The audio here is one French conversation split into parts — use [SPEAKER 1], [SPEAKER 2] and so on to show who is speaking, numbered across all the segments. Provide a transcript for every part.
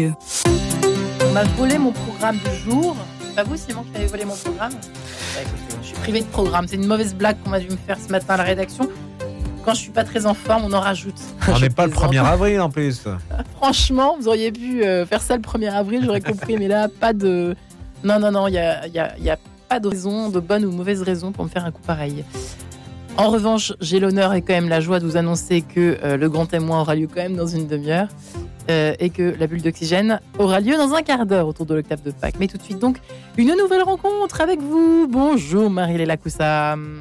[SPEAKER 1] On m'a volé mon programme du jour. C'est pas vous, Simon, qui m'avez volé mon programme? Bah, écoutez, Je suis privé de programme. C'est une mauvaise blague qu'on m'a dû me faire ce matin à la rédaction. Quand je suis pas très en forme, on en rajoute.
[SPEAKER 2] On n'est pas le
[SPEAKER 1] plaisante.
[SPEAKER 2] 1er avril en plus.
[SPEAKER 1] Franchement, vous auriez pu euh, faire ça le 1er avril, j'aurais compris. Mais là, pas de. Non, non, non, il n'y a, y a pas de raison, de bonne ou mauvaise raison pour me faire un coup pareil. En revanche, j'ai l'honneur et quand même la joie de vous annoncer que euh, le grand témoin aura lieu quand même dans une demi-heure euh, et que la bulle d'oxygène aura lieu dans un quart d'heure autour de l'octave de Pâques. Mais tout de suite donc, une nouvelle rencontre avec vous. Bonjour Marie-Léla Coussam.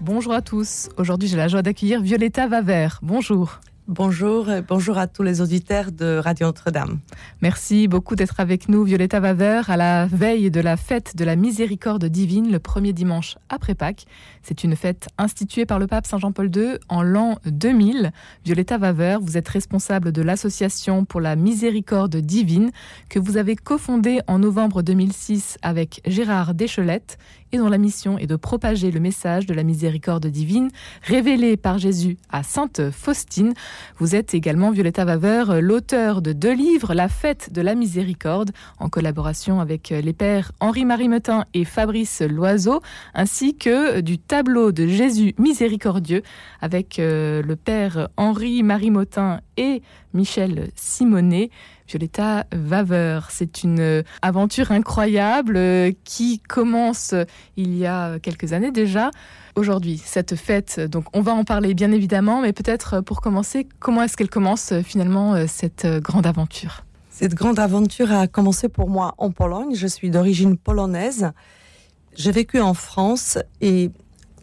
[SPEAKER 3] Bonjour à tous. Aujourd'hui, j'ai la joie d'accueillir Violetta Vaver. Bonjour.
[SPEAKER 4] Bonjour, et bonjour à tous les auditeurs de Radio Notre-Dame.
[SPEAKER 3] Merci beaucoup d'être avec nous, Violetta Vaver, à la veille de la fête de la miséricorde divine, le premier dimanche après Pâques. C'est une fête instituée par le pape Saint Jean-Paul II en l'an 2000. Violetta Vaver, vous êtes responsable de l'association pour la miséricorde divine que vous avez cofondée en novembre 2006 avec Gérard Deschelette et dont la mission est de propager le message de la miséricorde divine révélé par Jésus à Sainte Faustine. Vous êtes également, Violetta Vaver, l'auteur de deux livres, La fête de la miséricorde, en collaboration avec les pères Henri-Marie Metin et Fabrice Loiseau, ainsi que du tableau de Jésus miséricordieux avec euh, le père Henri-Marie Motin et Michel Simonet. Violetta Vaver, c'est une euh, aventure incroyable euh, qui commence euh, il y a quelques années déjà. Aujourd'hui, cette fête, donc on va en parler bien évidemment, mais peut-être pour commencer, comment est-ce qu'elle commence finalement cette grande aventure?
[SPEAKER 4] Cette grande aventure a commencé pour moi en Pologne. Je suis d'origine polonaise. J'ai vécu en France et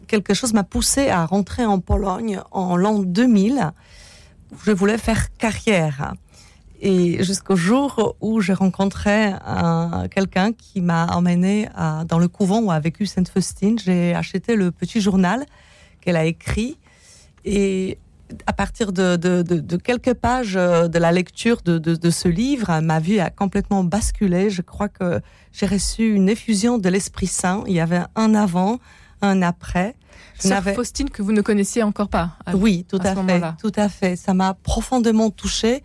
[SPEAKER 4] quelque chose m'a poussé à rentrer en Pologne en l'an 2000. où Je voulais faire carrière. Et jusqu'au jour où j'ai rencontré un- quelqu'un qui m'a emmené à- dans le couvent où a vécu Sainte Faustine, j'ai acheté le petit journal qu'elle a écrit. Et à partir de, de- de- de quelques pages euh, de la lecture de, ce livre, ma vie a complètement basculé. Je crois que j'ai reçu une effusion de l'Esprit Saint. Il y avait un avant, un après.
[SPEAKER 3] Sœur Faustine que vous ne connaissiez encore pas. à-
[SPEAKER 4] oui, tout
[SPEAKER 3] à
[SPEAKER 4] à,
[SPEAKER 3] ce
[SPEAKER 4] fait, tout à fait. Ça m'a profondément touchée.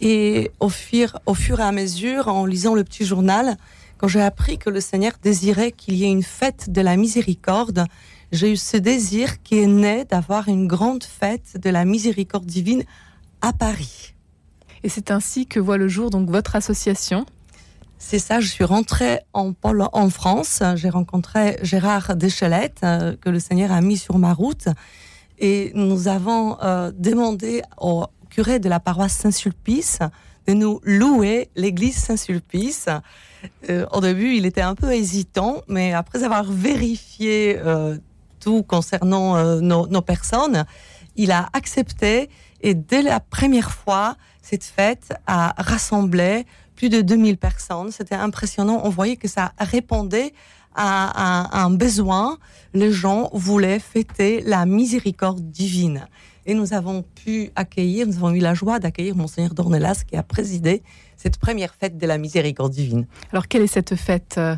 [SPEAKER 4] Et au fur, au fur et à mesure, en lisant le petit journal, quand j'ai appris que le Seigneur désirait qu'il y ait une fête de la miséricorde, j'ai eu ce désir qui est né d'avoir une grande fête de la miséricorde divine à Paris.
[SPEAKER 3] Et c'est ainsi que voit le jour donc votre association.
[SPEAKER 4] C'est ça, je suis rentrée en France. J'ai rencontré Gérard Deschelette, euh, que le Seigneur a mis sur ma route. Et nous avons euh, demandé au curé de la paroisse Saint-Sulpice de nous louer l'église Saint-Sulpice. Euh, au début, il était un peu hésitant, mais après avoir vérifié euh, tout concernant euh, nos, personnes, il a accepté. Et dès la première fois, cette fête a rassemblé plus de 2000 personnes. C'était impressionnant. On voyait que ça répondait à un besoin. Les gens voulaient fêter la miséricorde divine. Et nous avons pu accueillir, nous avons eu la joie d'accueillir Monseigneur Dornelas qui a présidé cette première fête de la miséricorde divine.
[SPEAKER 3] Alors quelle est cette fête euh,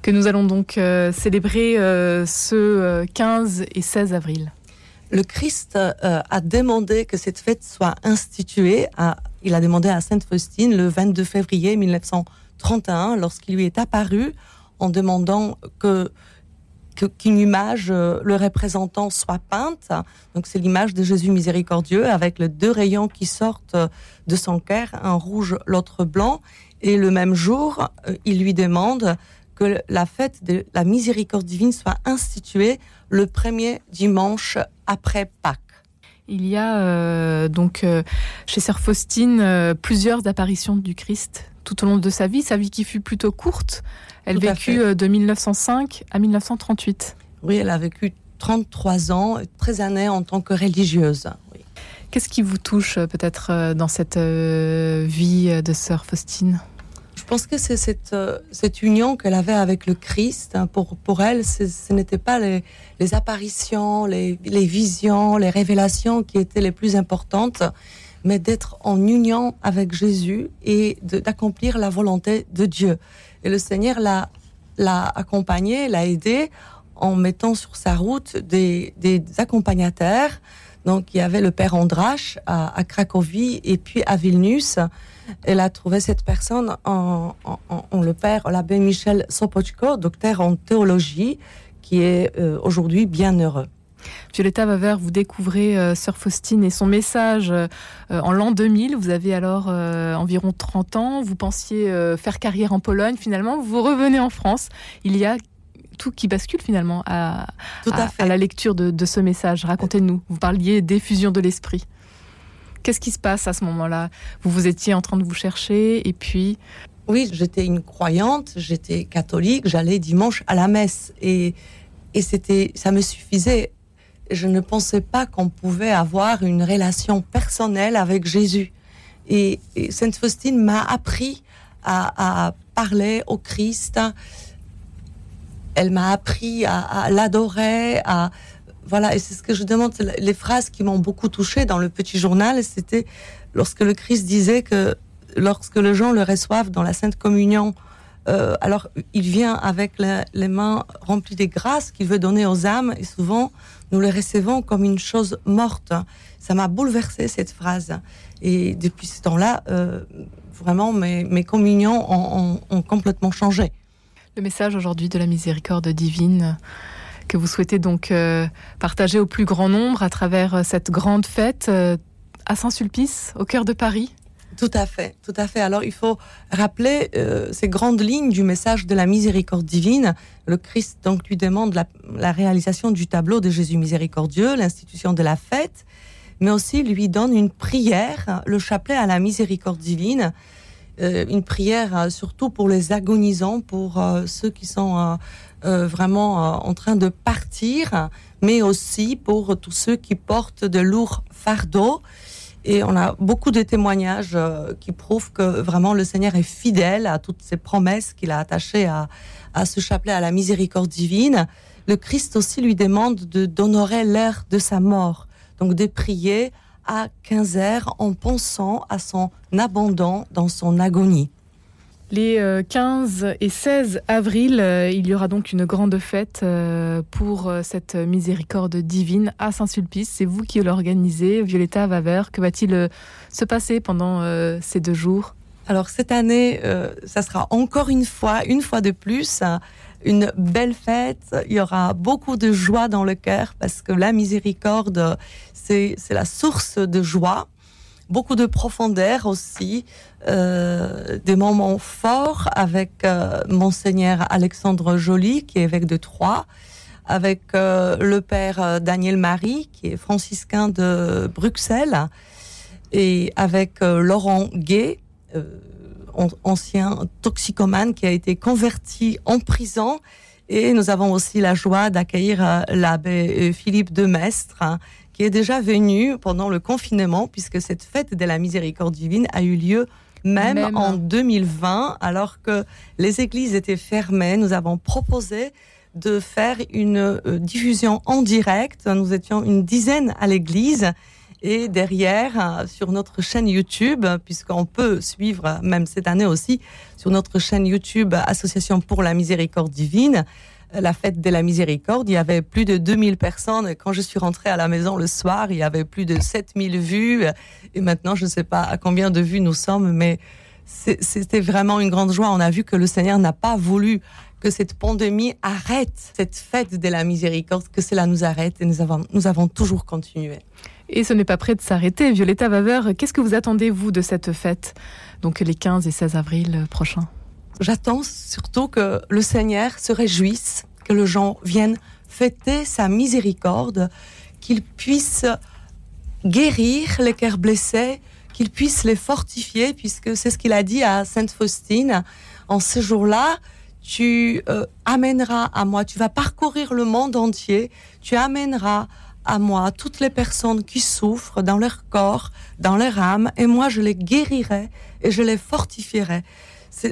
[SPEAKER 3] que nous allons donc euh, célébrer euh, ce euh, 15 et 16 avril?
[SPEAKER 4] Le Christ a demandé que cette fête soit instituée. à- il a demandé à Sainte Faustine le 22 février 1931, lorsqu'il lui est apparu, en demandant que- qu'une image euh, le représentant soit peinte. Donc c'est l'image de Jésus miséricordieux avec les deux rayons qui sortent euh, de son cœur, un rouge, l'autre blanc. Et le même jour, euh, il lui demande que la fête de la miséricorde divine soit instituée le premier dimanche après Pâques.
[SPEAKER 3] Il y a donc chez Sœur Faustine plusieurs apparitions du Christ tout au long de sa vie, sa vie qui fut plutôt courte. Elle
[SPEAKER 4] Tout
[SPEAKER 3] vécut euh, de 1905 à 1938.
[SPEAKER 4] Oui, elle a vécu 33 ans, 13 années en tant que religieuse. Oui.
[SPEAKER 3] Qu'est-ce qui vous touche euh, peut-être euh, dans cette vie de Sœur Faustine?
[SPEAKER 4] Je pense que c'est cette, cette union qu'elle avait avec le Christ. hein. Pour, pour elle, ce n'étaient pas les, les apparitions, les, les visions, les révélations qui étaient les plus importantes, mais d'être en union avec Jésus et d'accomplir la volonté de Dieu. Et le Seigneur l'a l'a accompagnée, l'a aidée en mettant sur sa route des, accompagnateurs. Donc, il y avait le père Andrache à, Cracovie et puis à Vilnius. Elle a trouvé cette personne en, le père, l'abbé Michel Sopochko, docteur en théologie, qui est euh, aujourd'hui bien heureux.
[SPEAKER 3] Violetta Vaver, vous découvrez euh, Sœur Faustine et son message euh, en l'an 2000. Vous avez alors environ 30 ans. Vous pensiez faire carrière en Pologne. Finalement, vous revenez en France. Il y a tout qui bascule finalement à, à, la lecture de, de ce message. Racontez-nous. Vous parliez d'effusion de l'esprit. Qu'est-ce qui se passe à ce moment-là? Vous vous étiez en train de vous chercher et puis...
[SPEAKER 4] Oui, j'étais une croyante, j'étais catholique, j'allais dimanche à la messe et, et c'était, ça me suffisait. Je ne pensais pas qu'on pouvait avoir une relation personnelle avec Jésus. Et, Sainte Faustine m'a appris à, parler au Christ. Elle m'a appris à, l'adorer, à, voilà, et c'est ce que je demande. Les phrases qui m'ont beaucoup touché dans le petit journal, c'était lorsque le Christ disait que lorsque les gens le reçoivent dans la Sainte Communion, euh, alors il vient avec les mains remplies des grâces qu'il veut donner aux âmes, et souvent nous les recevons comme une chose morte. Ça m'a bouleversé cette phrase. Et depuis ce temps-là, euh, vraiment, mes, mes communions ont, complètement changé.
[SPEAKER 3] Le message aujourd'hui de la miséricorde divine que vous souhaitez donc euh, partager au plus grand nombre à travers euh, cette grande fête euh, à Saint-Sulpice, au cœur de Paris.
[SPEAKER 4] Tout à fait, tout à fait. Alors il faut rappeler ces grandes lignes du message de la miséricorde divine. Le Christ donc lui demande la, réalisation du tableau de Jésus miséricordieux, l'institution de la fête, mais aussi lui donne une prière, le chapelet à la miséricorde divine, une prière surtout pour les agonisants, pour ceux qui sont euh, vraiment euh, en train de partir, mais aussi pour tous ceux qui portent de lourds fardeaux. Et on a beaucoup de témoignages euh, qui prouvent que vraiment le Seigneur est fidèle à toutes ces promesses qu'il a attachées à, à ce chapelet à la miséricorde divine. Le Christ aussi lui demande de d'honorer l'heure de sa mort, donc de prier à 15 heures en pensant à son abandon dans son agonie.
[SPEAKER 3] Les 15 euh, et 16 avril, euh, il y aura donc une grande fête euh, pour cette miséricorde divine à Saint-Sulpice. C'est vous qui l'organisez, Violetta Vaver. Que va-t-il se passer pendant ces deux jours?
[SPEAKER 4] Alors cette année, ça sera encore une fois, une fois de plus, une belle fête. Il y aura beaucoup de joie dans le cœur parce que la miséricorde, c'est la source de joie beaucoup de profondeur aussi, euh, des moments forts avec euh, monseigneur Alexandre Joly, qui est évêque de Troyes, avec euh, le père Daniel Marie, qui est franciscain de Bruxelles, et avec Laurent Gay, ancien toxicomane qui a été converti en prison. Et nous avons aussi la joie d'accueillir l'abbé Philippe de Mestre, hein, qui est déjà venu pendant le confinement, puisque cette fête de la miséricorde divine a eu lieu même, en 2020, alors que les églises étaient fermées. Nous avons proposé de faire une euh, diffusion en direct. Nous étions une dizaine à l'église. Et derrière, sur notre chaîne YouTube, puisqu'on peut suivre, même cette année aussi, sur notre chaîne YouTube Association pour la miséricorde divine, la fête de la miséricorde. Il y avait plus de 2000 personnes. Quand je suis rentrée à la maison le soir, il y avait plus de 7000 vues. Et maintenant, je ne sais pas à combien de vues nous sommes, mais c'était vraiment une grande joie. On a vu que le Seigneur n'a pas voulu que cette pandémie arrête cette fête de la miséricorde, que cela nous arrête et nous avons, toujours continué.
[SPEAKER 3] Et ce n'est pas prêt de s'arrêter. Violetta Vaver, qu'est-ce que vous attendez, vous, de cette fête, donc les 15 et 16 avril prochains
[SPEAKER 4] J'attends surtout que le Seigneur se réjouisse, que les gens viennent fêter sa miséricorde, qu'il puisse guérir les cœurs blessés, qu'il puisse les fortifier, puisque c'est ce qu'il a dit à Sainte Faustine. En ce jour-là, tu euh, amèneras à moi, tu vas parcourir le monde entier, tu amèneras à moi toutes les personnes qui souffrent dans leur corps, dans leur âme, et moi je les guérirai et je les fortifierai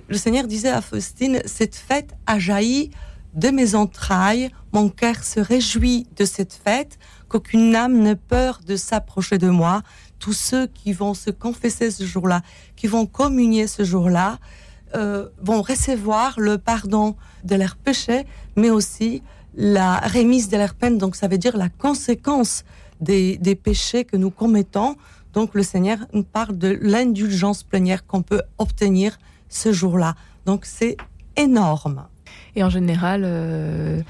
[SPEAKER 4] le Seigneur disait à Faustine, cette fête a jailli de mes entrailles, mon cœur se réjouit de cette fête, qu'aucune âme n'ait peur de s'approcher de moi. Tous ceux qui vont se confesser ce jour-là, qui vont communier ce jour-là, euh, vont recevoir le pardon de leurs péchés, mais aussi la remise de leurs peines. Donc ça veut dire la conséquence des, des péchés que nous commettons Donc le Seigneur nous parle de l'indulgence plénière qu'on peut obtenir ce jour-là. Donc c'est énorme.
[SPEAKER 3] Et en général, euh,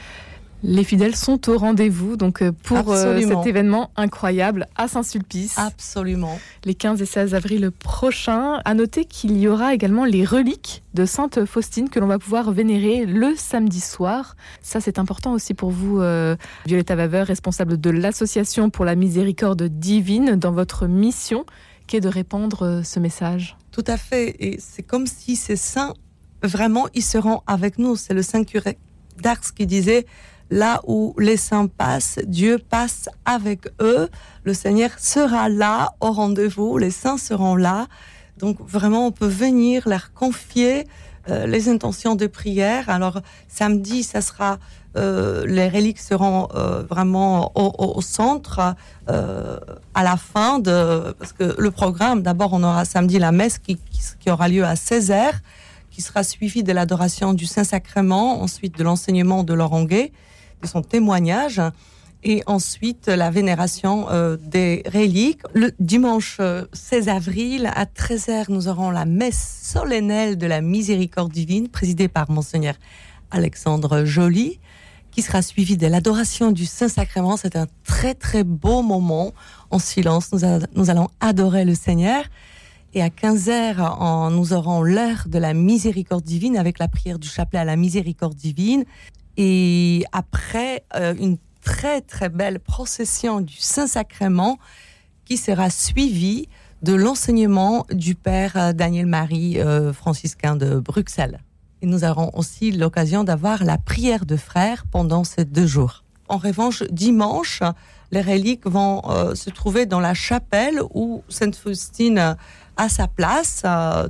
[SPEAKER 3] les fidèles sont au rendez-vous donc euh, pour euh, cet événement incroyable à Saint-Sulpice.
[SPEAKER 4] Absolument.
[SPEAKER 3] Les 15 et 16 avril prochains. À noter qu'il y aura également les reliques de Sainte Faustine que l'on va pouvoir vénérer le samedi soir. Ça, c'est important aussi pour vous, euh, Violetta Vaveur, responsable de l'Association pour la miséricorde divine, dans votre mission qui est de répandre ce message.
[SPEAKER 4] Tout à fait. Et c'est comme si ces saints, vraiment, ils seront avec nous. C'est le Saint curé d'Ars qui disait là où les saints passent, Dieu passe avec eux. Le Seigneur sera là au rendez-vous, les saints seront là. Donc vraiment, on peut venir leur confier euh, les intentions de prière. Alors samedi, ça sera euh, les reliques seront euh, vraiment au, centre à la fin de parce que le programme. D'abord, on aura samedi la messe qui, qui aura lieu à 16 h qui sera suivie de l'adoration du Saint-Sacrement, ensuite de l'enseignement de l'oranguet son témoignage et ensuite la vénération euh, des reliques. Le dimanche 16 euh, avril à 13h, nous aurons la messe solennelle de la miséricorde divine présidée par monseigneur Alexandre Joly qui sera suivie de l'adoration du Saint-Sacrement. C'est un très très beau moment en silence. Nous, allons adorer le Seigneur. Et à 15h, nous aurons l'heure de la miséricorde divine avec la prière du chapelet à la miséricorde divine. Et après, euh, une très très belle procession du Saint-Sacrement qui sera suivie de l'enseignement du Père euh, Daniel-Marie euh, franciscain de Bruxelles. Et nous aurons aussi l'occasion d'avoir la prière de frères pendant ces deux jours. En revanche, dimanche, les reliques vont se trouver dans la chapelle où Sainte Faustine a sa place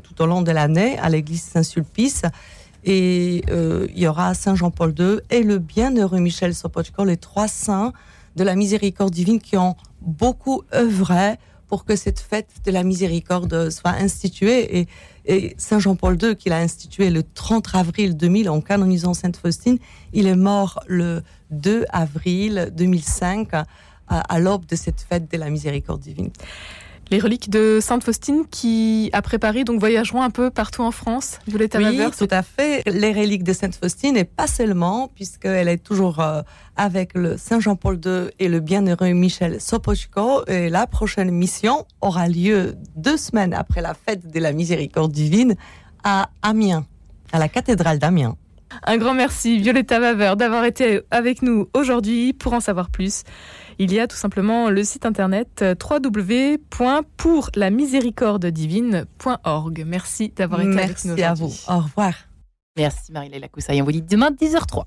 [SPEAKER 4] tout au long de l'année à l'église Saint-Sulpice. Et euh, il y aura Saint Jean-Paul II et le bienheureux Michel Sopochko, les trois saints de la miséricorde divine qui ont beaucoup œuvré pour que cette fête de la miséricorde soit instituée. Et, Saint Jean-Paul II, qui l'a instituée le 30 avril 2000 en canonisant Sainte Faustine, il est mort le 2 avril 2005 à, à l'aube de cette fête de la miséricorde divine
[SPEAKER 3] les reliques de Sainte Faustine qui, après Paris, donc voyageront un peu partout en France.
[SPEAKER 4] Violetta oui, tout à fait. Les reliques de Sainte Faustine et pas seulement, puisqu'elle est toujours euh, avec le Saint Jean-Paul II et le bienheureux Michel Sopochko. Et la prochaine mission aura lieu deux semaines après la fête de la miséricorde divine à Amiens, à la cathédrale d'Amiens.
[SPEAKER 3] Un grand merci, Violetta Vaveur, d'avoir été avec nous aujourd'hui pour en savoir plus il y a tout simplement le site internet euh, www.pourlamiséricordedivine.org. Merci d'avoir été avec nous.
[SPEAKER 4] Merci à vous. Au revoir.
[SPEAKER 1] Merci Marie-Léla Coussaille. On vous dit demain 10h03.